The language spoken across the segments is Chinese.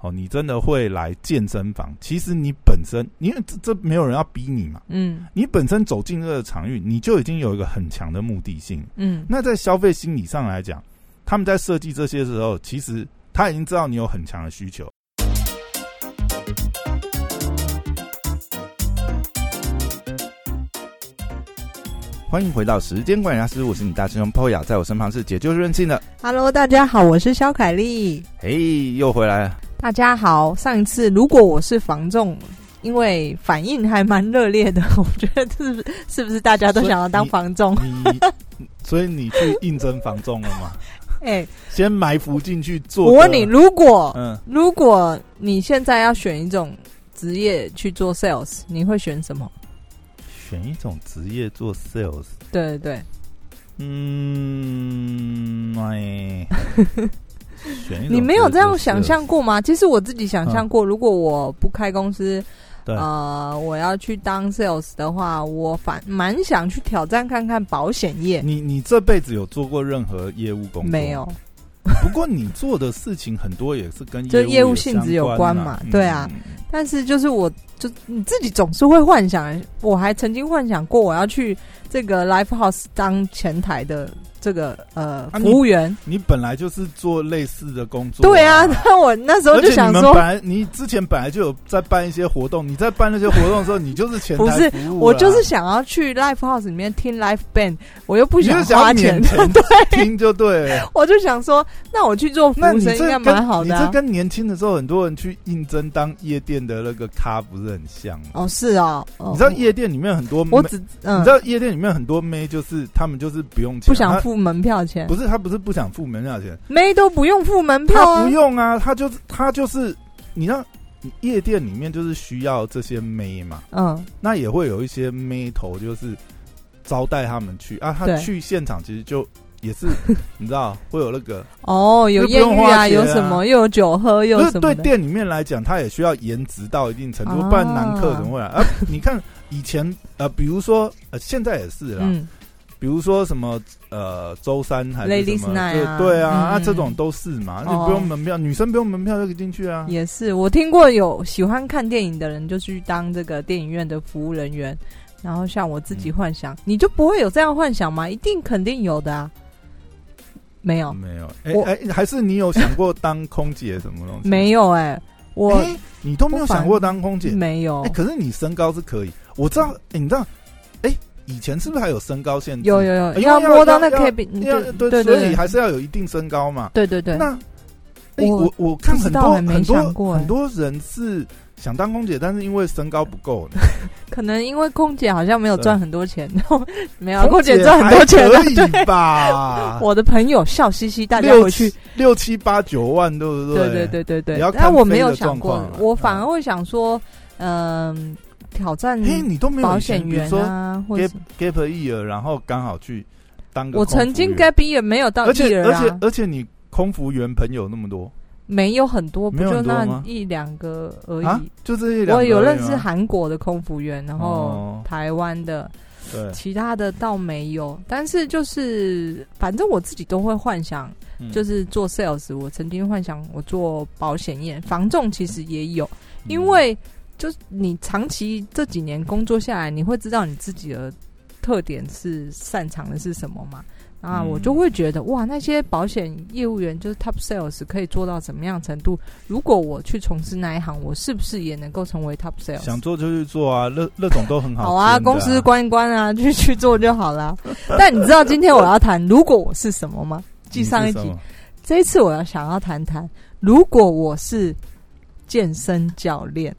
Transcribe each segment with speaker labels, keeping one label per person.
Speaker 1: 哦，你真的会来健身房，其实你本身，因为这这没有人要逼你嘛，
Speaker 2: 嗯
Speaker 1: 你本身走进这个场域，你就已经有一个很强的目的性。
Speaker 2: 嗯
Speaker 1: 那在消费心理上来讲，他们在设计这些时候，其实他已经知道你有很强的需求。欢迎回到时间管理大师，我是你大师兄 Poya，在我身旁是解救任性的
Speaker 2: ，，Hello，大家好，我是肖凯丽。
Speaker 1: 嘿，又回来了。
Speaker 2: 大家好，上一次如果我是房仲，因为反应还蛮热烈的，我觉得是不是是不是大家都想要当房仲？
Speaker 1: 所以你去应征房仲了吗？
Speaker 2: 哎、
Speaker 1: 先埋伏进去做。
Speaker 2: 我问你，，如果、
Speaker 1: 嗯，
Speaker 2: 如果你现在要选一种职业去做 sales，你会选什么？
Speaker 1: 选一种职业做 sales，
Speaker 2: 对对对，
Speaker 1: 嗯，哎，
Speaker 2: 你没有这样想象过吗？其实我自己想象过，如果我不开公司，
Speaker 1: 对，
Speaker 2: 呃，我要去当 sales 的话，我反蛮想去挑战看看保险业。
Speaker 1: 你你这辈子有做过任何业务工作？
Speaker 2: 没有，，
Speaker 1: 不过你做的事情很多也是跟
Speaker 2: 就业务
Speaker 1: 务
Speaker 2: 性质有关嘛
Speaker 1: 啊嗯
Speaker 2: 对啊但是就是我就你自己总是会幻想，我还曾经幻想过我要去这个 live house 当前台的这个呃
Speaker 1: 啊
Speaker 2: 服务员。
Speaker 1: 你本来就是做类似的工作、
Speaker 2: 对啊，那我那时候就想说
Speaker 1: 你本，来你之前本来就有在办一些活动，你在办那些活动的时候，你就是前台
Speaker 2: 不是
Speaker 1: 服务啊
Speaker 2: 我就是想要去 live house 里面听 live band，我又不想花钱
Speaker 1: 要免，钱听就对了。
Speaker 2: 我就想说，那我去做服
Speaker 1: 那你
Speaker 2: 务生应该蛮好的、啊。
Speaker 1: 你这跟年轻的时候很多人去应征当夜店的那个咖不是很像吗？
Speaker 2: 哦，是哦，哦
Speaker 1: 你知道夜店里面很多，
Speaker 2: 我只嗯
Speaker 1: 你知道夜店里面很多妹就是他们就是不用钱，
Speaker 2: 不想付门票钱，
Speaker 1: 不是他不是不想付门票钱，
Speaker 2: 妹都不用付门票啊
Speaker 1: 他不。用啊，他就是他就是你知道。夜店里面就是需要这些妹嘛，
Speaker 2: 嗯，
Speaker 1: 那也会有一些妹头，就是招待他们去啊。他
Speaker 2: 对
Speaker 1: 去现场其实就也是 你知道会有那个，
Speaker 2: 哦，有艳遇啊，有什么又有酒喝又
Speaker 1: 就是
Speaker 2: 什么。
Speaker 1: 对店里面来讲，他也需要颜值到一定程度，
Speaker 2: 啊
Speaker 1: 不然男客怎么会来？啊，你看以前呃，比如说呃，现在也是啦，
Speaker 2: 嗯，
Speaker 1: 比如说什么呃，周三还是什么
Speaker 2: ，Night 啊
Speaker 1: 对对啊，
Speaker 2: 嗯
Speaker 1: 啊这种都是嘛，就
Speaker 2: 哦
Speaker 1: 不用门票，女生不用门票就可以进去啊。
Speaker 2: 也是。我听过有喜欢看电影的人就去当这个电影院的服务人员，然后像我自己
Speaker 1: 嗯
Speaker 2: 幻想，你就不会有这样幻想吗？一定肯定有的啊。没有，
Speaker 1: 没有，哎
Speaker 2: 我
Speaker 1: 哎，还是你有想过当空姐什么东西？
Speaker 2: 没有哎、我
Speaker 1: 哎，你都没有想过当空姐？
Speaker 2: 没有
Speaker 1: 哎，，可是你身高是可以，我知道，哎，你知道，哎，以前是不是还有身高限制？
Speaker 2: 有有有，
Speaker 1: 因为
Speaker 2: 要摸到那
Speaker 1: 要
Speaker 2: K B，
Speaker 1: 要
Speaker 2: 对
Speaker 1: 对所以
Speaker 2: 对对
Speaker 1: 还是要有一定身高嘛。
Speaker 2: 对对对，
Speaker 1: 那哎
Speaker 2: 我
Speaker 1: 我我看很多很
Speaker 2: 想过哎
Speaker 1: 多很多人是想当空姐，但是因为身高不够，
Speaker 2: 可能因为空姐好像没有赚很多钱，没有空姐赚很多钱的
Speaker 1: 可。以，吧？
Speaker 2: 我的朋友笑嘻嘻，大家回去
Speaker 1: 六七八九万，对不
Speaker 2: 对
Speaker 1: 对
Speaker 2: 对对对对但我没有想过我反而
Speaker 1: 嗯
Speaker 2: 会想说，嗯，挑战
Speaker 1: 嘿，你都没有
Speaker 2: 保险员啊，或者
Speaker 1: gap gap year，然后刚好去当个
Speaker 2: 我曾经 gap year 没有到
Speaker 1: 而且而且
Speaker 2: 啊，
Speaker 1: 而且你空服员朋友那么多？
Speaker 2: 没有很多，不就那一两个而
Speaker 1: 啊？
Speaker 2: 已。，
Speaker 1: 就这一两。
Speaker 2: 我有认识韩国的空服员，然后
Speaker 1: 哦。
Speaker 2: 台湾的，
Speaker 1: 对，
Speaker 2: 其他的倒没有。但是就是，反正我自己都会幻想，
Speaker 1: 嗯。
Speaker 2: 就是做 sales。我曾经幻想我做保险业，防重其实也有，
Speaker 1: 嗯。
Speaker 2: 因为就是你长期这几年工作下来，你会知道你自己的特点是擅长的是什么吗？啊，
Speaker 1: 嗯
Speaker 2: 我就会觉得哇，那些保险业务员就是 top sales 可以做到怎么样程度？如果我去从事那一行，我是不是也能够成为 top sales？
Speaker 1: 想做就去做啊，那那种都很好
Speaker 2: 好啊，公司关一关啊，就去做就好了。但你知道今天我要谈如果我是什么吗？记上一集，这一次我要想要谈谈，如果我是健身教练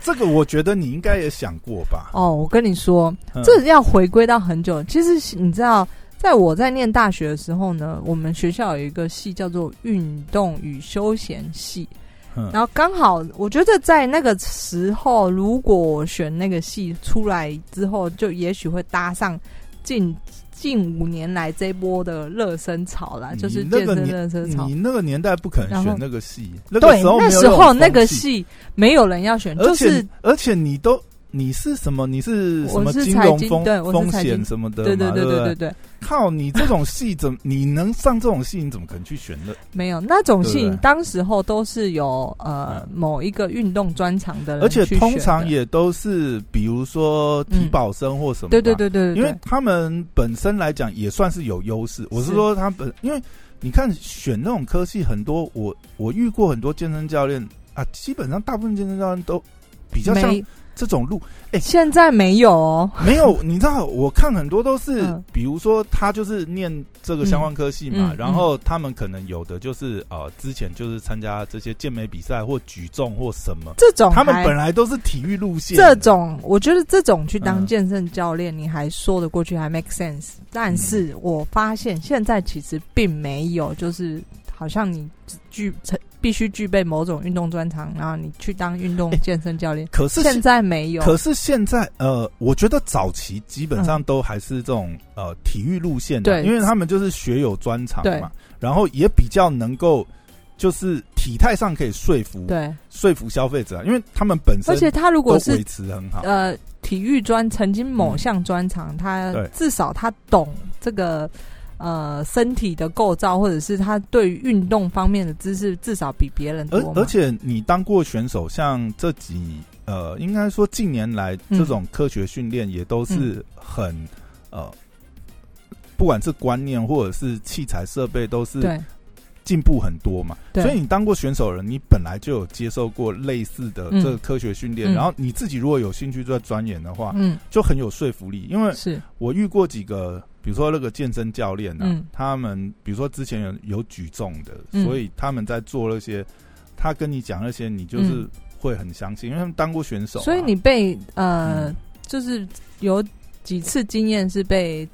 Speaker 1: 这个我觉得你应该也想过吧？
Speaker 2: 哦，我跟你说，
Speaker 1: 嗯
Speaker 2: 这要回归到很久。其实你知道，在我在念大学的时候呢，我们学校有一个系叫做运动与休闲系，
Speaker 1: 嗯
Speaker 2: 然后刚好我觉得在那个时候，如果我选那个系出来之后，就也许会搭上近近五年来这波的热身潮啦，就是健身热身潮
Speaker 1: 你。那个年代不可能选那个戏，那个
Speaker 2: 对
Speaker 1: 时候，没
Speaker 2: 那时候那个
Speaker 1: 种风气，
Speaker 2: 系没有人要选，
Speaker 1: 而且
Speaker 2: 就是
Speaker 1: 而且你都你是什么？你是什么金融风风险什么的？
Speaker 2: 对对对对对对，
Speaker 1: 靠，你这种戏怎么 你能上这种戏？你怎么可能去选的？
Speaker 2: 没有那种戏当时候都是有呃某一个运动专长的人
Speaker 1: 而且通常也都是，比如说体保生或什么、
Speaker 2: 对对。对对对，
Speaker 1: 因为他们本身来讲也算是有优势。我是
Speaker 2: 是
Speaker 1: 说，他本因为你看选那种科系，很多我我遇过很多健身教练啊，基本上大部分健身教练都比较像
Speaker 2: 没
Speaker 1: 这种路。
Speaker 2: 哎现在没有哦，
Speaker 1: 没有，你知道，我看很多都是，
Speaker 2: 嗯。
Speaker 1: 比如说他就是念这个相关科系嘛，
Speaker 2: 嗯嗯。
Speaker 1: 然后他们可能有的就是呃，之前就是参加这些健美比赛或举重或什么，
Speaker 2: 这种
Speaker 1: 他们本来都是体育路线
Speaker 2: 这
Speaker 1: 的，
Speaker 2: 种，我觉得这种去当
Speaker 1: 嗯
Speaker 2: 健身教练，你还说得过去，还 make sense。但是我发现现在其实并没有，就是好像你具成必须具备某种运动专长，然后你去当运动
Speaker 1: 哎
Speaker 2: 健身教练。
Speaker 1: 可是
Speaker 2: 现在没有，
Speaker 1: 可是现在呃，我觉得早期基本上
Speaker 2: 嗯
Speaker 1: 都还是这种、呃体育路线的，
Speaker 2: 对
Speaker 1: 因为他们就是学有专长
Speaker 2: 对
Speaker 1: 嘛，然后也比较能够就是体态上可以说服
Speaker 2: 对，
Speaker 1: 说服消费者，因为他们本身
Speaker 2: 而且他如果是
Speaker 1: 维持很好。
Speaker 2: 呃体育专曾经某项专长，他至少他懂这个。呃，身体的构造，或者是他对于运动方面的知识，至少比别人多。
Speaker 1: 而而且你当过选手，像这几呃，应该说近年来
Speaker 2: 嗯
Speaker 1: 这种科学训练也都是很、呃，不管是观念或者是器材设备，都是
Speaker 2: 对
Speaker 1: 进步很多嘛。所以你当过选手的人，你本来就有接受过类似的
Speaker 2: 嗯。
Speaker 1: 这个科学训练，
Speaker 2: 嗯。
Speaker 1: 然后你自己如果有兴趣在钻研的话，
Speaker 2: 嗯。
Speaker 1: 就很有说服力。因为
Speaker 2: 是。
Speaker 1: 我遇过几个，比如说那个健身教练呢、
Speaker 2: 嗯。
Speaker 1: 他们比如说之前有有举重的，
Speaker 2: 嗯。
Speaker 1: 所以他们在做那些，他跟你讲那些，你就是
Speaker 2: 嗯。
Speaker 1: 会很相信，因为他们当过选手啊、
Speaker 2: 所以你被呃，
Speaker 1: 嗯。
Speaker 2: 就是有几次经验是被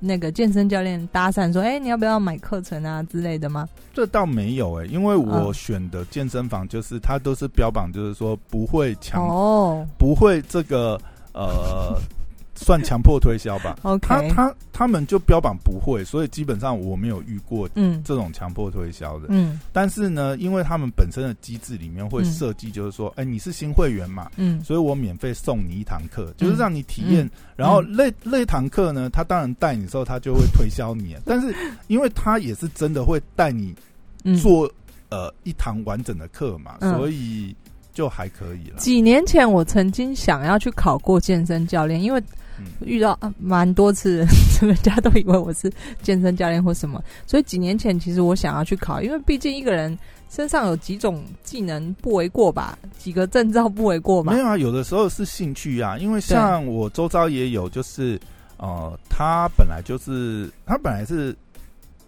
Speaker 2: 那个健身教练搭讪说：“哎、你要不要买课程啊之类的吗
Speaker 1: 这倒没有诶、因为我
Speaker 2: 嗯
Speaker 1: 选的健身房就是它都是标榜，就是说不会？”强、
Speaker 2: 哦
Speaker 1: 不会这个呃算强迫推销吧。他
Speaker 2: ，OK，
Speaker 1: 他他们就标榜不会，所以基本上我没有遇过
Speaker 2: 嗯。
Speaker 1: 这种强迫推销的。
Speaker 2: 嗯。
Speaker 1: 但是呢，因为他们本身的机制里面会
Speaker 2: 嗯
Speaker 1: 设计，就是说，哎、你是新会员嘛，
Speaker 2: 嗯。
Speaker 1: 所以我免费送你一堂课，就是让你体验。
Speaker 2: 嗯。
Speaker 1: 然后那那堂课呢，他当然带你的时候，他就会推销你，但是因为他也是真的会带你
Speaker 2: 嗯。
Speaker 1: 做、呃一堂完整的课嘛，
Speaker 2: 嗯。
Speaker 1: 所以就还可以了。
Speaker 2: 几年前，我曾经想要去考过健身教练，因为
Speaker 1: 嗯
Speaker 2: 遇到啊蛮多次，人家都以为我是健身教练或什么，所以几年前其实我想要去考，因为毕竟一个人身上有几种技能不为过吧，几个证照不为过吧。
Speaker 1: 没。有啊，有的时候是兴趣啊，因为像我周遭也有，就是呃，他本来就是他本来是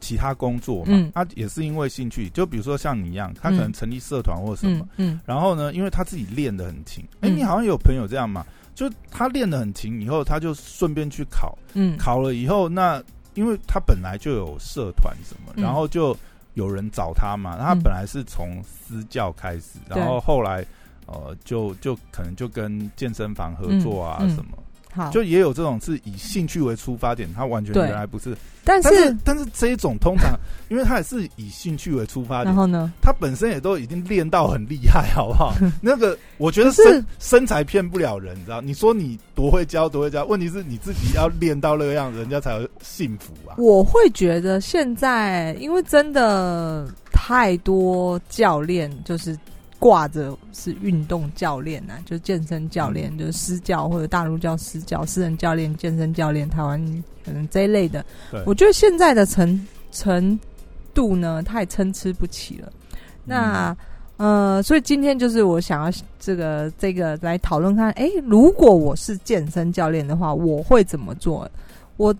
Speaker 1: 其他工作嘛，
Speaker 2: 嗯。
Speaker 1: 他也是因为兴趣，就比如说像你一样，他可能
Speaker 2: 嗯。
Speaker 1: 成立社团或什么，
Speaker 2: 嗯嗯。
Speaker 1: 然后呢，因为他自己练的很勤，哎、
Speaker 2: 嗯。
Speaker 1: 你好像有朋友这样嘛，就他练得很勤以后，他就顺便去考，
Speaker 2: 嗯。
Speaker 1: 考了以后，那因为他本来就有社团什么，
Speaker 2: 嗯。
Speaker 1: 然后就有人找他嘛，他本来是从私教开始，然后后来呃，就就可能就跟健身房合作啊什么，
Speaker 2: 好，
Speaker 1: 就也有这种是以兴趣为出发点，他完全原来不是，
Speaker 2: 但
Speaker 1: 但是
Speaker 2: 是
Speaker 1: 但是这一种通常，因为他也是以兴趣为出发点。
Speaker 2: 然后呢？
Speaker 1: 他本身也都已经练到很厉害，好不好？那个我觉得
Speaker 2: 是
Speaker 1: 身身材骗不了人，你知道？你说你多会教多会教，问题是你自己要练到那个样，人家才会幸福啊。
Speaker 2: 我会觉得现在，因为真的太多教练就是挂着是运动教练啊，就健身教练，
Speaker 1: 嗯
Speaker 2: 就是私教或者大陆叫私教、私人教练、健身教练，台湾可能这一类的。我觉得现在的程程度呢，太参差不齐了。那、呃，所以今天就是我想要这个这个来讨论看，诶，如果我是健身教练的话，我会怎么做？我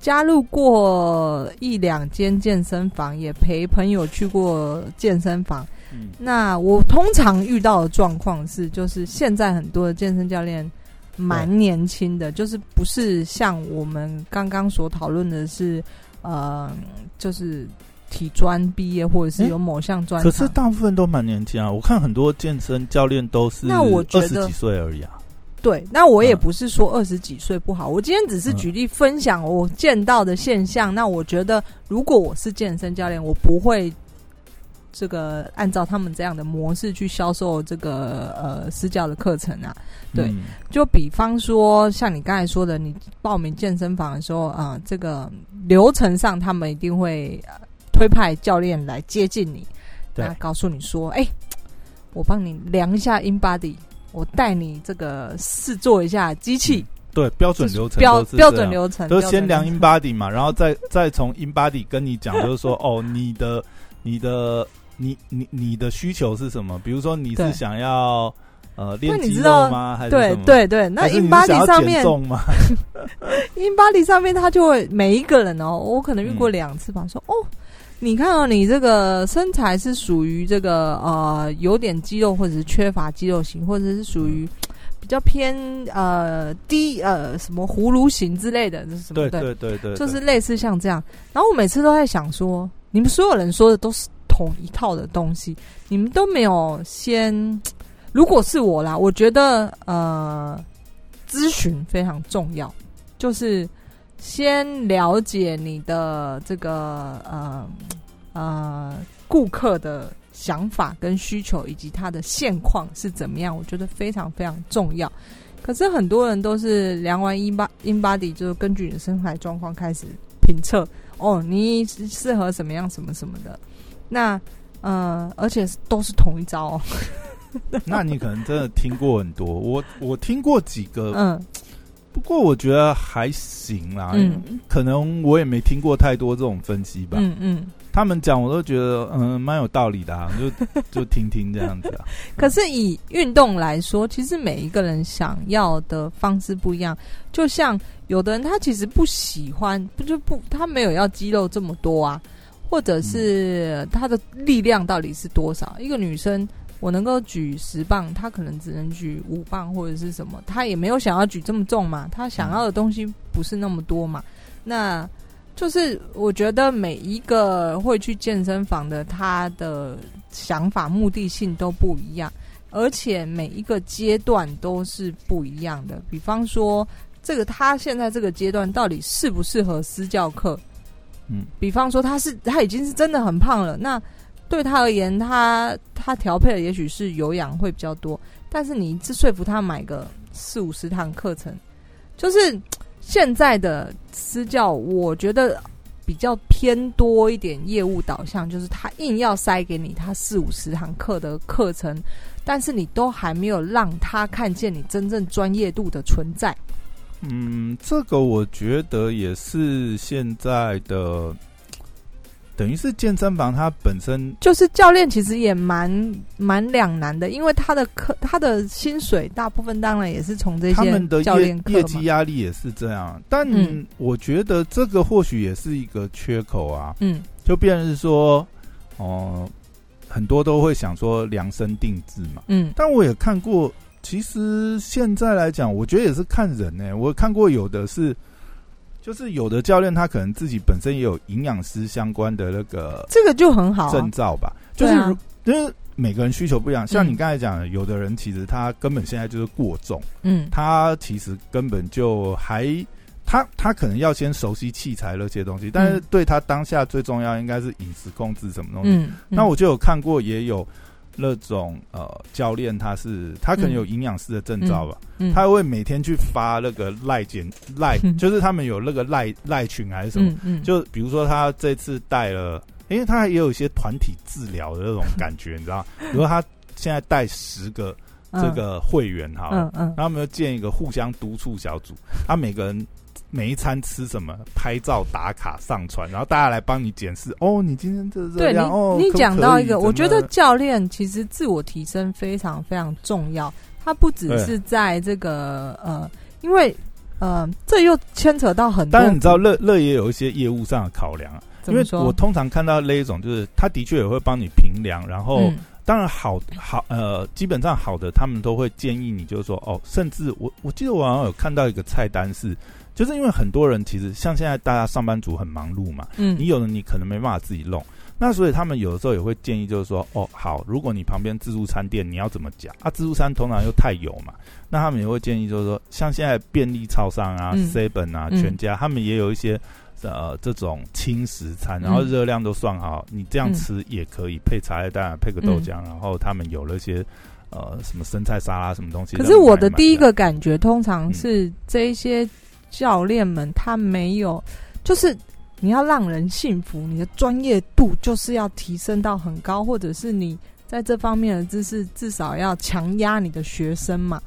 Speaker 2: 加入过一两间健身房，也陪朋友去过健身房。
Speaker 1: 嗯
Speaker 2: 那我通常遇到的状况是，就是现在很多的健身教练蛮年轻的，就是不是像我们刚刚所讨论的是，呃，就是体专毕业或者是有某项专长。
Speaker 1: 可是大部分都蛮年轻啊，我看很多健身教练都是
Speaker 2: 那我觉得
Speaker 1: 二十几岁而已啊。
Speaker 2: 对，那我也
Speaker 1: 嗯
Speaker 2: 不是说二十几岁不好，我今天只是举例分享我见到的现象。那我觉得，如果我是健身教练，我不会这个按照他们这样的模式去销售这个呃私教的课程啊。对，就比方说像你刚才说的，你报名健身房的时候啊，这个流程上他们一定会推派教练来接近你，
Speaker 1: 对，
Speaker 2: 告诉你说，哎，我帮你量一下 in body，我带你这个试做一下机器。
Speaker 1: 对标准流程
Speaker 2: 标标准流程，
Speaker 1: 都先量 in body 嘛，然后再再从 in body 跟你讲，就是说哦，你的你的你你你的需求是什么？比如说你是想要呃练肌肉吗？还是
Speaker 2: 对对对，那 in body 上面
Speaker 1: 吗？
Speaker 2: in body 上面他就会每一个人哦，我可能遇过两次吧，说哦，你看哦，你这个身材是属于这个呃有点肌肉，或者是缺乏肌肉型，或者是属于。比较偏呃低呃什么葫芦型之类的，这是什么？
Speaker 1: 对对对对，
Speaker 2: 就是类似像这样。然后我每次都在想说，你们所有人说的都是同一套的东西，你们都没有先。如果是我啦，我觉得呃，咨询非常重要，就是先了解你的这个呃 呃顾客的。想法跟需求以及他的现况是怎么样？我觉得非常非常重要。可是很多人都是量完 in body in body，就是根据你的身材状况开始评测哦，你适合什么样什么什么的。那呃，而且都是同一招。
Speaker 1: 那你可能真的听过很多，我我听过几个，嗯，不过我觉得还行啦。嗯，可能我也没听过太多这种分析吧。嗯嗯。他们讲，我都觉得嗯蛮有道理的啊，就就听听这样子啊。
Speaker 2: 可是以运动来说，其实每一个人想要的方式不一样。就像有的人他其实不喜欢，不就不他没有要肌肉这么多啊，或者是她的力量到底是多少？一个女生我能够举十磅，她可能只能举五磅或者是什么，她也没有想要举这么重嘛，她想要的东西不是那么多嘛，那。就是我觉得每一个会去健身房的，他的想法、目的性都不一样，而且每一个阶段都是不一样的。比方说，这个他现在这个阶段到底适不适合私教课？嗯，比方说他是他已经是真的很胖了，那对他而言，他他调配的也许是有氧会比较多，但是你一次说服他买个四五十堂课程，就是。现在的私教，我觉得比较偏多一点业务导向，就是他硬要塞给你他四五十堂课的课程，但是你都还没有让他看见你真正专业度的存在。
Speaker 1: 嗯，这个我觉得也是现在的。等于是健身房，它本身
Speaker 2: 就是教练，其实也蛮蛮两难的，因为他的课，他的薪水大部分当然也是从这些
Speaker 1: 他们的
Speaker 2: 教练
Speaker 1: 业绩压力也是这样。但我觉得这个或许也是一个缺口啊。嗯，就变成是说，哦，很多都会想说量身定制嘛。嗯，但我也看过，其实现在来讲，我觉得也是看人呢。我看过有的是。就是有的教练他可能自己本身也有营养师相关的那个，
Speaker 2: 这个就很好
Speaker 1: 证照吧。就是就是每个人需求不一样，像你刚才讲的，有的人其实他根本现在就是过重，嗯，他其实根本就还他他可能要先熟悉器材那些东西，但是对他当下最重要应该是饮食控制什么东西。嗯那我就有看过也有。那种呃，教练他是他可能有营养师的证照吧，他会每天去发那个赖简赖，就是他们有那个赖赖群还是什么，就比如说他这次带了，因为他也有一些团体治疗的那种感觉，你知道，比如他现在带十个这个会员哈，嗯嗯，我们就建一个互相督促小组，他每个人。每一餐吃什么，拍照打卡上传，然后大家来帮你检视。哦，你今天这这样哦。
Speaker 2: 你讲到一
Speaker 1: 个，
Speaker 2: 我觉得教练其实自我提升非常非常重要。他不只是在这个呃，因为呃，这又牵扯到很多。
Speaker 1: 当然，你知道乐乐也有一些业务上的考量啊。因为我通常看到那一种，就是他的确也会帮你评量，然后当然好好呃，基本上好的，他们都会建议你，就是说哦，甚至我我记得我好像有看到一个菜单是。就是因为很多人其实像现在大家上班族很忙碌嘛，嗯，你有的你可能没办法自己弄，那所以他们有的时候也会建议，就是说，哦，好，如果你旁边自助餐店你要怎么讲啊？自助餐通常又太油嘛，那他们也会建议，就是说，像现在便利超商啊、seven 啊、全家，他们也有一些呃这种轻食餐，然后热量都算好，你这样吃也可以配茶叶蛋，配个豆浆，然后他们有那些呃什么生菜沙拉什么东西。
Speaker 2: 可是我的第一个感觉，通常是这一些教练们他没有，就是你要让人信服，你的专业度就是要提升到很高，或者是你在这方面的知识至少要强压你的学生嘛。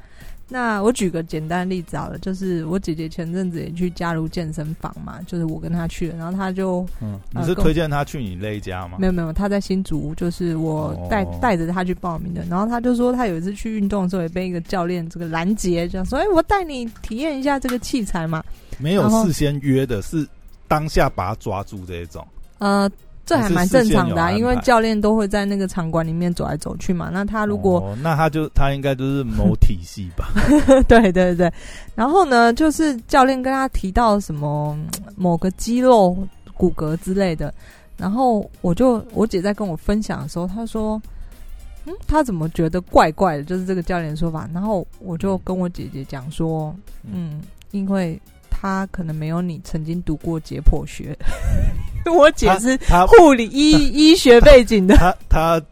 Speaker 2: 那我举个简单例子好了，就是我姐姐前阵子也去加入健身房嘛，就是我跟她去了，然后她就，
Speaker 1: 嗯，你是推荐她去你那一家吗？
Speaker 2: 没有没有，她在新竹，就是我带带着她去报名的，然后她就说她有一次去运动的时候也被一个教练这个拦截，这样说，哎，我带你体验一下这个器材嘛，
Speaker 1: 没有事先约的，是当下把他抓住这一种，
Speaker 2: 呃。这还蛮正常的，因为教练都会在那个场馆里面走来走去嘛。那他如果，
Speaker 1: 那他就他应该就是某体系吧？
Speaker 2: 对对对。然后呢，就是教练跟他提到什么某个肌肉、骨骼之类的。然后我就我姐在跟我分享的时候，她说：“嗯，他怎么觉得怪怪的？”就是这个教练说法。然后我就跟我姐姐讲说：“嗯，因为。”他可能没有你曾经读过解剖学，我姐是护理医医学背景的。
Speaker 1: 他他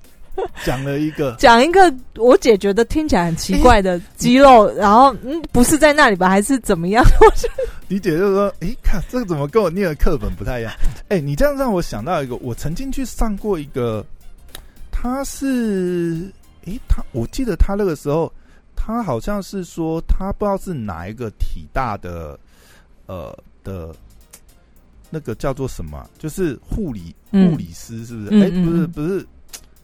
Speaker 1: 讲了一个
Speaker 2: 讲一个，我姐觉得听起来很奇怪的肌肉，然后嗯，不是在那里吧，还是怎么样？
Speaker 1: 你姐就说：“哎，看这个怎么跟我念的课本不太一样？” 哎，你这样让我想到一个，我曾经去上过一个，他是哎，他我记得他那个时候，他好像是说他不知道是哪一个体大的。呃的，那个叫做什么？就是护理护理师，是不是？哎，不是，不是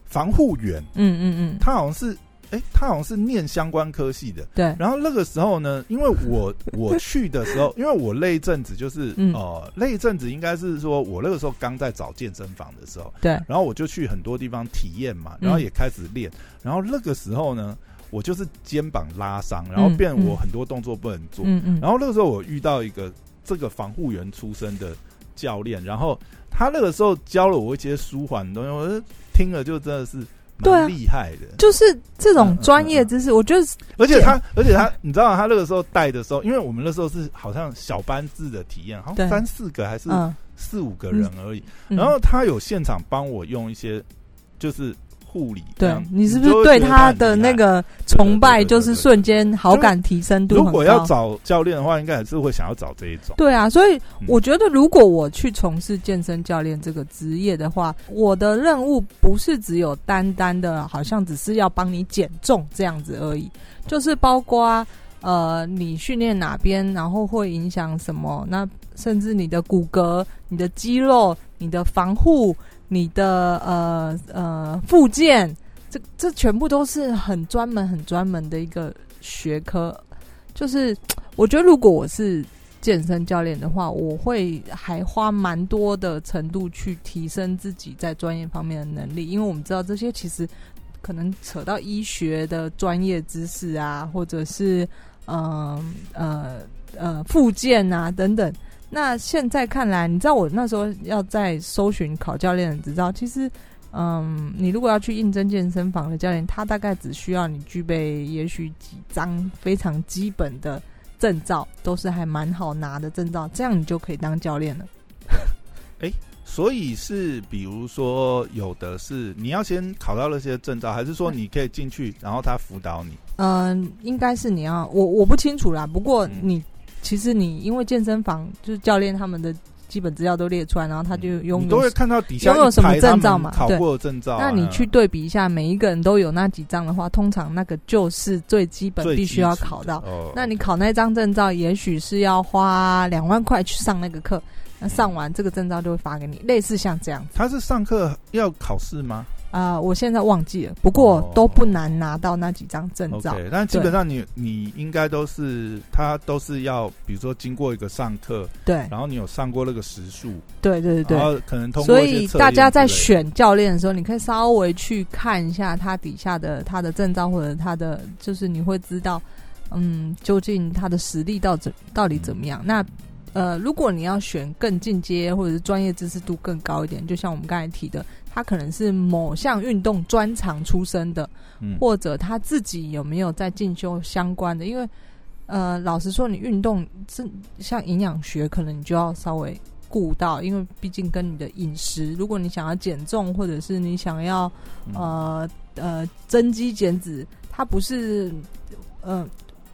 Speaker 1: 防护员。嗯嗯嗯，他好像是，哎，他好像是念相关科系的。
Speaker 2: 对。
Speaker 1: 然后那个时候呢，因为我 我去的时候，因为我那一阵子就是呃，那一阵子应该是说我那个时候刚在找健身房的时候。
Speaker 2: 对。
Speaker 1: 然后我就去很多地方体验嘛，然后也开始练。然后那个时候呢。我就是肩膀拉伤，然后变我很多动作不能做。嗯嗯。然后那个时候我遇到一个这个防护员出身的教练，然后他那个时候教了我一些舒缓的东西，我听了就真的是蛮厉害的。
Speaker 2: 就是这种专业知识，我觉得。
Speaker 1: 而且他，而且他，你知道他那个时候带的时候，因为我们那时候是好像小班制的体验，好像三四个还是四五个人而已。然后他有现场帮我用一些，就是。护理
Speaker 2: 对你是不是对他的那个崇拜就是瞬间好感提升度？
Speaker 1: 如果要找教练的话，应该还是会想要找这一种。
Speaker 2: 对啊，所以我觉得如果我去从事健身教练这个职业的话，我的任务不是只有单单的，好像只是要帮你减重这样子而已，就是包括呃，你训练哪边，然后会影响什么，那甚至你的骨骼、你的肌肉、你的防护。你的呃呃附件，这这全部都是很专门、很专门的一个学科。就是我觉得，如果我是健身教练的话，我会还花蛮多的程度去提升自己在专业方面的能力，因为我们知道这些其实可能扯到医学的专业知识啊，或者是嗯呃呃附件啊等等。那现在看来，你知道我那时候要在搜寻考教练的执照，其实，嗯，你如果要去应征健身房的教练，他大概只需要你具备也许几张非常基本的证照，都是还蛮好拿的证照，这样你就可以当教练了。
Speaker 1: 哎，所以是比如说有的是你要先考到那些证照，还是说你可以进去，然后他辅导你？
Speaker 2: 嗯，应该是你要我我不清楚啦，不过你。其实你因为健身房就是教练他们的基本资料都列出来，然后他就拥有
Speaker 1: 都会看到底下
Speaker 2: 拥有什么证照嘛？
Speaker 1: 考过证照。
Speaker 2: 那你去对比一下，每一个人都有那几张的话，通常那个就是最基本必须要考到。那你考那张证照，也许是要花两万块去上那个课，那上完这个证照就会发给你，类似像这样。
Speaker 1: 他是上课要考试吗？
Speaker 2: 啊，我现在忘记了，不过都不难拿到那几张证照。
Speaker 1: 但基本上你你应该都是他都是要，比如说经过一个上课，
Speaker 2: 对，
Speaker 1: 然后你有上过那个时数，
Speaker 2: 对对对，
Speaker 1: 然后可能通
Speaker 2: 过。所以大家在选教练的时候，你可以稍微去看一下他底下的他的证照或者他的，就是你会知道，嗯，究竟他的实力到怎到底怎么样。那呃，如果你要选更进阶或者是专业知识度更高一点，就像我们刚才提的。他可能是某项运动专长出身的，或者他自己有没有在进修相关的？因为，呃，老实说，你运动是像营养学，可能你就要稍微顾到，因为毕竟跟你的饮食，如果你想要减重，或者是你想要呃呃增肌减脂，它不是呃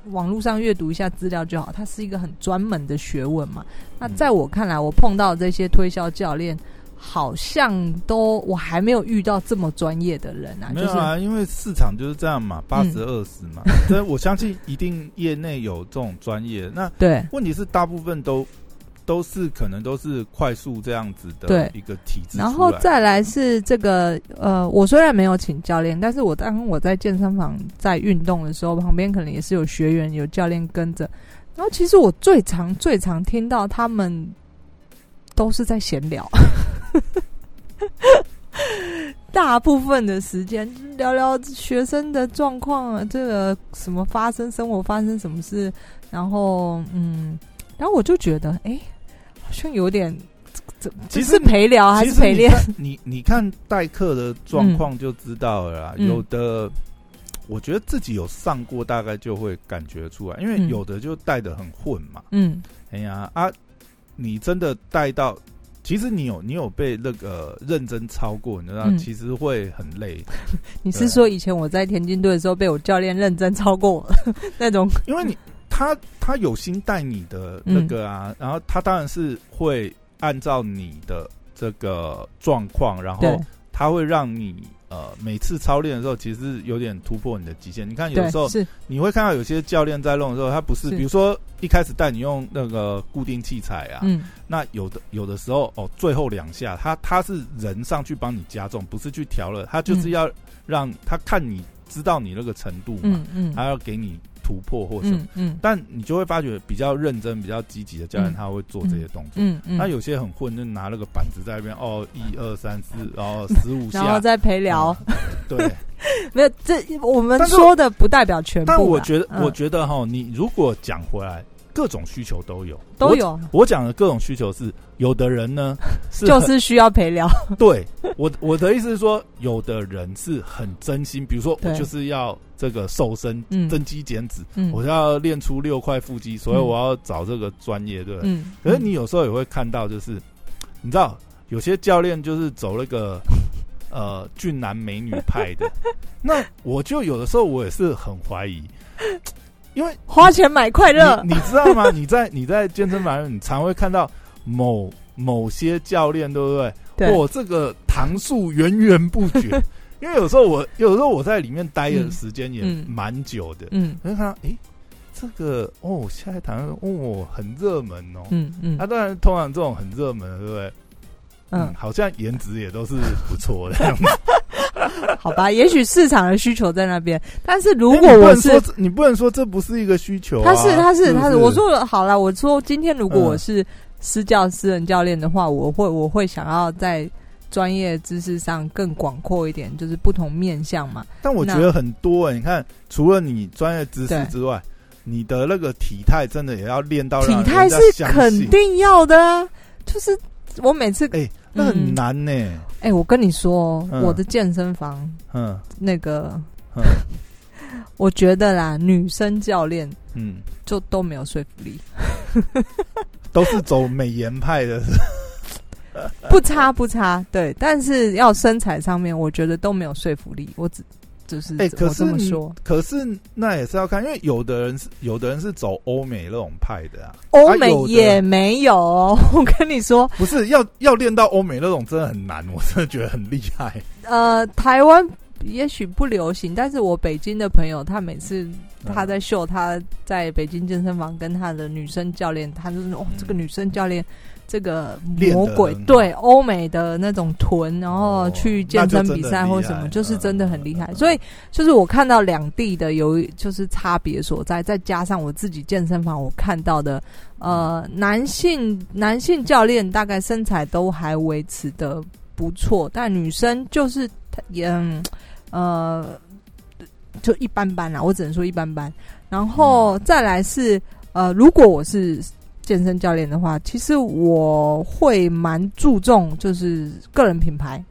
Speaker 2: 网络上阅读一下资料就好，它是一个很专门的学问嘛。那在我看来，我碰到这些推销教练。好像都我还没有遇到这么专业的人啊！
Speaker 1: 没有啊，因为市场就是这样嘛，八十二十嘛。所以我相信一定业内有这种专业。那
Speaker 2: 对，
Speaker 1: 问题是大部分都都是可能都是快速这样子的一个体质。
Speaker 2: 然后再来是这个呃，我虽然没有请教练，但是我当我在健身房在运动的时候，旁边可能也是有学员有教练跟着。然后其实我最常最常听到他们都是在闲聊。大部分的时间聊聊学生的状况啊，这个什么发生生活发生什么事，然后嗯，然后我就觉得，哎，好像有点，这其实陪聊还是陪练？
Speaker 1: 你你看代课的状况就知道了。有的，我觉得自己有上过，大概就会感觉出来，因为有的就带的很混嘛。嗯，哎呀啊，你真的带到。其实你有你有被那个认真超过，你知道，其实会很累。
Speaker 2: 你是说以前我在田径队的时候被我教练认真超过 那种？
Speaker 1: 因为你他他有心带你的那个啊，然后他当然是会按照你的这个状况，然后他会让你。呃，每次操练的时候，其实有点突破你的极限。你看，有时候你会看到有些教练在弄的时候，他不是，比如说一开始带你用那个固定器材啊，嗯，那有的有的时候哦，最后两下他他是人上去帮你加重，不是去调了，他就是要让他看你知道你那个程度嘛，嗯嗯，他要给你。突破或什么，嗯，但你就会发觉比较认真、比较积极的教练，他会做这些动作。嗯嗯，那有些很混，就拿了个板子在那边，哦，一二三四，然后十五下，
Speaker 2: 然后再陪聊。
Speaker 1: 对，
Speaker 2: 没有这我们说的不代表全部。
Speaker 1: 但我觉得，我觉得哈，你如果讲回来。各种需求都有，
Speaker 2: 都有。
Speaker 1: 我讲的各种需求是，有的人呢 是
Speaker 2: 就是需要陪聊。
Speaker 1: 对我我的意思是说，有的人是很真心，比如说我就是要这个瘦身、增肌减脂，我要练出六块腹肌，所以我要找这个专业，对。嗯。可是你有时候也会看到，就是你知道，有些教练就是走那个 呃俊男美女派的，那我就有的时候我也是很怀疑。因为
Speaker 2: 花钱买快乐，
Speaker 1: 你知道吗？你在你在健身房，你常会看到某某些教练，对不对？
Speaker 2: 对，
Speaker 1: 我这个糖数源源不绝。因为有时候我有时候我在里面待的时间也蛮久的，嗯，我就看到，哎，这个哦，现在糖哦很热门哦，嗯嗯，他当然通常这种很热门，对不对？嗯，好像颜值也都是不错的。样子。
Speaker 2: 好吧，也许市场的需求在那边，但是如果我是
Speaker 1: 你不能说这不是一个需求，
Speaker 2: 他是他是他是我说好了，我说今天如果我是私教私人教练的话，我会我会想要在专业知识上更广阔一点，就是不同面向嘛。
Speaker 1: 但我觉得很多哎，你看，除了你专业知识之外，你的那个体态真的也要练到
Speaker 2: 体态是肯定要的啊，就是我每次
Speaker 1: 哎。那很难呢。
Speaker 2: 哎，我跟你说，我的健身房，嗯，那个，我觉得啦，女生教练，嗯，就都没有说服力，
Speaker 1: 都是走美颜派的，
Speaker 2: 不差不差，对，但是要身材上面，我觉得都没有说服力，我只。就是哎，
Speaker 1: 可是可是那也是要看，因为有的人是有的人是走欧美那种派的啊，
Speaker 2: 欧美也没有。我跟你说，
Speaker 1: 不是要要练到欧美那种真的很难，我真的觉得很厉害。
Speaker 2: 呃，台湾也许不流行，但是我北京的朋友，他每次他在秀他在北京健身房跟他的女生教练，他就是哦，这个女生教练。这个魔鬼对欧美的那种臀，然后去健身比赛或什么，就是真的很厉害。所以就是我看到两地的有就是差别所在，再加上我自己健身房我看到的，呃，男性男性教练大概身材都还维持的不错，但女生就是也呃就一般般啦，我只能说一般般。然后再来是呃，如果我是。健身教练的话，其实我会蛮注重就是个人品牌，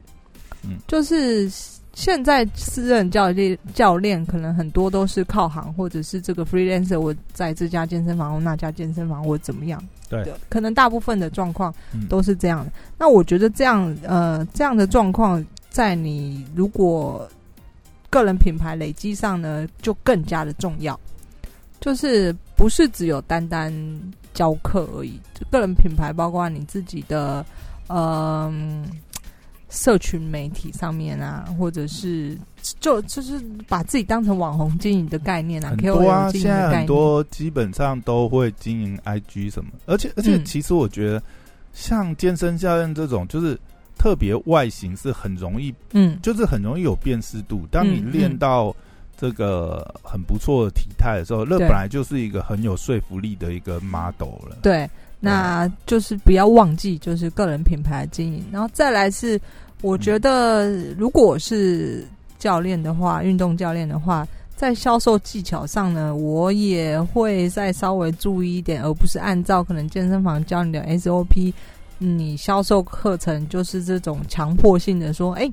Speaker 2: 嗯，就是现在私人教练教练可能很多都是靠行，或者是这个 freelancer，我在这家健身房或那家健身房或怎么样？
Speaker 1: 对，
Speaker 2: 可能大部分的状况都是这样的。那我觉得这样呃这样的状况，在你如果个人品牌累积上呢，就更加的重要。就是不是只有单单教课而已，就个人品牌包括你自己的嗯。社群媒体上面啊，或者是就就是把自己当成网红经营的概念啊，
Speaker 1: 很多啊，现在很多基本上都会经营 IG 什么，而且而且其实我觉得像健身教练这种，就是特别外形是很容易，嗯，就是很容易有辨识度。当你练到这个很不错的体态的时候，那本来就是一个很有说服力的一个 model 了。
Speaker 2: 对。那就是不要忘记，就是个人品牌经营，然后再来是，我觉得如果是教练的话，运动教练的话，在销售技巧上呢，我也会再稍微注意一点，而不是按照可能健身房教你的 SOP，你销售课程就是这种强迫性的说，哎，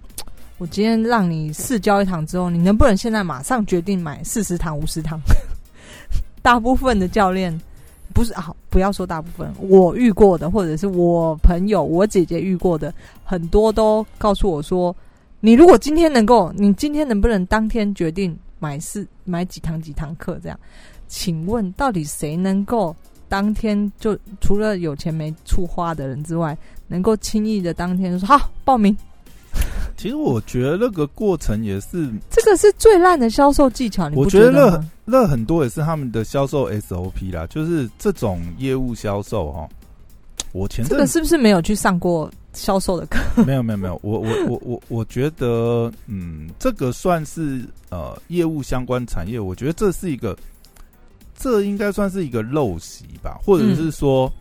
Speaker 2: 我今天让你试教一堂之后，你能不能现在马上决定买四十堂、五十堂？大部分的教练。不是啊，不要说大部分，我遇过的，或者是我朋友、我姐姐遇过的，很多都告诉我说，你如果今天能够，你今天能不能当天决定买四买几堂几堂课这样？请问到底谁能够当天就除了有钱没处花的人之外，能够轻易的当天说好报名？
Speaker 1: 其实我觉得那个过程也是，
Speaker 2: 这个是最烂的销售技巧。
Speaker 1: 我
Speaker 2: 觉得
Speaker 1: 那那很多也是他们的销售 SOP 啦，就是这种业务销售哈。我前
Speaker 2: 这个是不是没有去上过销售的课？
Speaker 1: 没有没有没有，我我我我我觉得嗯，这个算是呃业务相关产业，我觉得这是一个，这应该算是一个陋习吧，或者是说。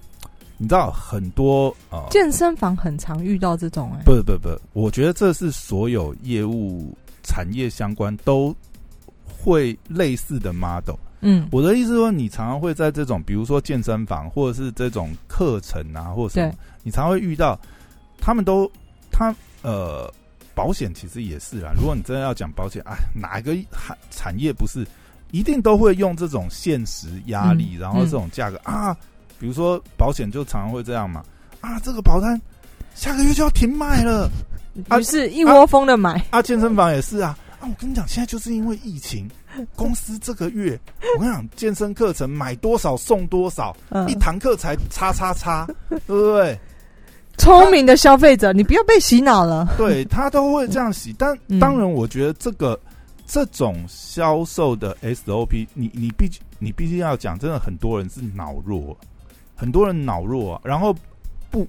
Speaker 1: 你知道很多啊，
Speaker 2: 健身房很常遇到这种哎，
Speaker 1: 不不不，我觉得这是所有业务产业相关都会类似的 model。嗯，我的意思说，你常常会在这种，比如说健身房或者是这种课程啊，或者什么，你常会遇到，他们都他呃，保险其实也是啊。如果你真的要讲保险，哎，哪一个产产业不是一定都会用这种现实压力，然后这种价格啊？比如说保险就常常会这样嘛，啊，这个保单下个月就要停卖了，
Speaker 2: 于是一窝蜂的买。
Speaker 1: 啊，健身房也是啊，啊，我跟你讲，现在就是因为疫情，公司这个月我跟你讲，健身课程买多少送多少，一堂课才叉叉叉，对不对？
Speaker 2: 聪明的消费者，你不要被洗脑了。
Speaker 1: 对他都会这样洗，但当然，我觉得这个这种销售的 SOP，你你必你必须要讲，真的很多人是脑弱。很多人脑弱，啊，然后不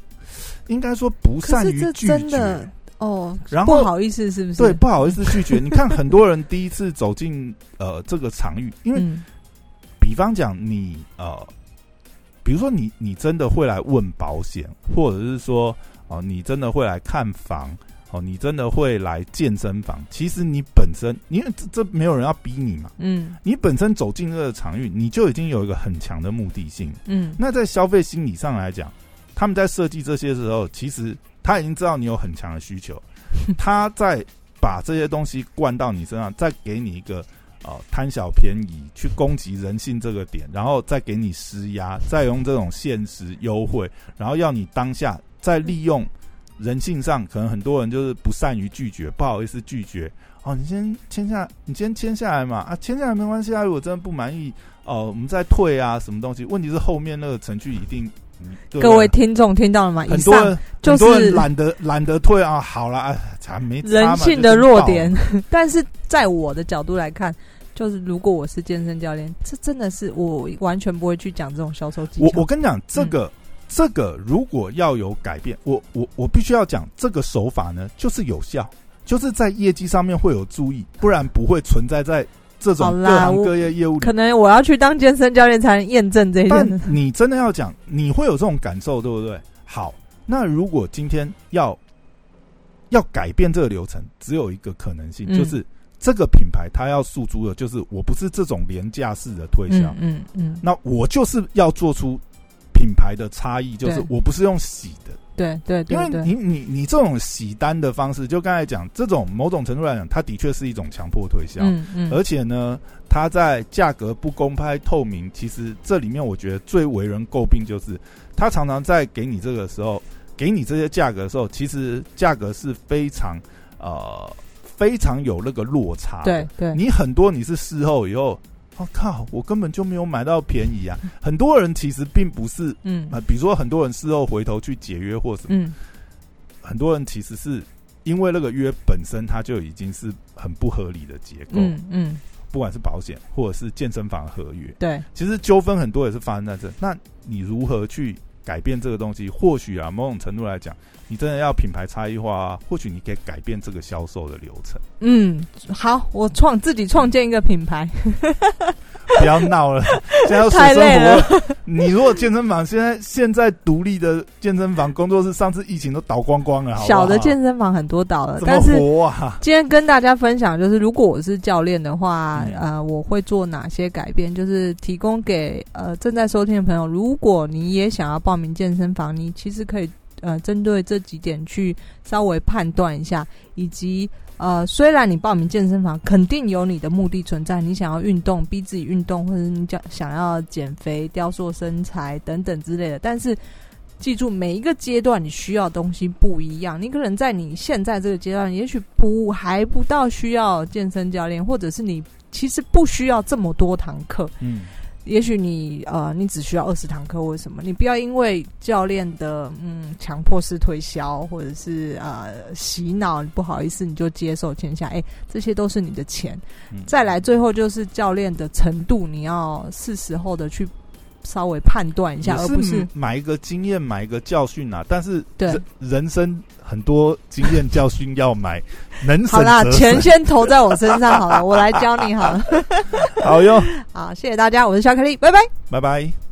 Speaker 1: 应该说不善于拒绝
Speaker 2: 哦，然后不好意思是不是？
Speaker 1: 对，不好意思拒绝。你看，很多人第一次走进呃这个场域，因为比方讲你呃，比如说你你真的会来问保险，或者是说哦你真的会来看房。哦，你真的会来健身房？其实你本身，因为这这没有人要逼你嘛，嗯，你本身走进这个场域，你就已经有一个很强的目的性，嗯。那在消费心理上来讲，他们在设计这些时候，其实他已经知道你有很强的需求，他在把这些东西灌到你身上，再给你一个呃贪小便宜去攻击人性这个点，然后再给你施压，再用这种限时优惠，然后要你当下再利用。人性上可能很多人就是不善于拒绝，不好意思拒绝。哦，你先签下，你先签下来嘛。啊，签下来没关系啊。如果真的不满意，哦，我们再退啊，什么东西？问题是后面那个程序一定。
Speaker 2: 各位听众听到了吗？
Speaker 1: 很多人就是懒得懒得退啊。好了啊，才没
Speaker 2: 人性的弱点。但是在我的角度来看，就是如果我是健身教练，这真的是我完全不会去讲这种销售技巧。
Speaker 1: 我我跟你讲这个。这个如果要有改变，我我我必须要讲，这个手法呢就是有效，就是在业绩上面会有注意，不然不会存在在这种各行各业业务。
Speaker 2: 可能我要去当健身教练才能验证这一
Speaker 1: 点。你真的要讲，你会有这种感受，对不对？好，那如果今天要要改变这个流程，只有一个可能性，就是这个品牌它要诉诸的，就是我不是这种廉价式的推销，嗯嗯，那我就是要做出。品牌的差异就是，我不是用洗的，
Speaker 2: 对对对，
Speaker 1: 因为你你你这种洗单的方式，就刚才讲，这种某种程度来讲，它的确是一种强迫推销。嗯嗯。而且呢，它在价格不公开透明，其实这里面我觉得最为人诟病就是，它常常在给你这个时候，给你这些价格的时候，其实价格是非常呃非常有那个落差。
Speaker 2: 对对。
Speaker 1: 你很多你是事后以后。我靠！我根本就没有买到便宜啊！很多人其实并不是，嗯啊，比如说很多人事后回头去解约或什么，嗯，很多人其实是因为那个约本身它就已经是很不合理的结构，嗯嗯，不管是保险或者是健身房合约，
Speaker 2: 对，
Speaker 1: 其实纠纷很多也是发生在这。那你如何去改变这个东西？或许啊，某种程度来讲。你真的要品牌差异化，或许你可以改变这个销售的流程。
Speaker 2: 嗯，好，我创自己创建一个品牌。
Speaker 1: 不要闹了，现在
Speaker 2: 太累了。
Speaker 1: 你如果健身房现在现在独立的健身房工作室，上次疫情都倒光光了，
Speaker 2: 小的健身房很多倒了。但是今天跟大家分享，就是如果我是教练的话，呃，我会做哪些改变？就是提供给呃正在收听的朋友，如果你也想要报名健身房，你其实可以。呃，针对这几点去稍微判断一下，以及呃，虽然你报名健身房肯定有你的目的存在，你想要运动，逼自己运动，或者你想想要减肥、雕塑身材等等之类的，但是记住每一个阶段你需要东西不一样。你可能在你现在这个阶段，也许不还不到需要健身教练，或者是你其实不需要这么多堂课。嗯。也许你呃，你只需要二十堂课，为什么？你不要因为教练的嗯强迫式推销，或者是呃洗脑，不好意思，你就接受签下。哎，这些都是你的钱。再来，最后就是教练的程度，你要是时候的去。稍微判断一下，而不是
Speaker 1: 买一个经验，买一个教训啊！但是人人生很多经验教训要买，能
Speaker 2: 好啦，钱先投在我身上好了，我来教你好了。
Speaker 1: 好哟，
Speaker 2: 好，谢谢大家，我是小克力，拜拜，
Speaker 1: 拜拜。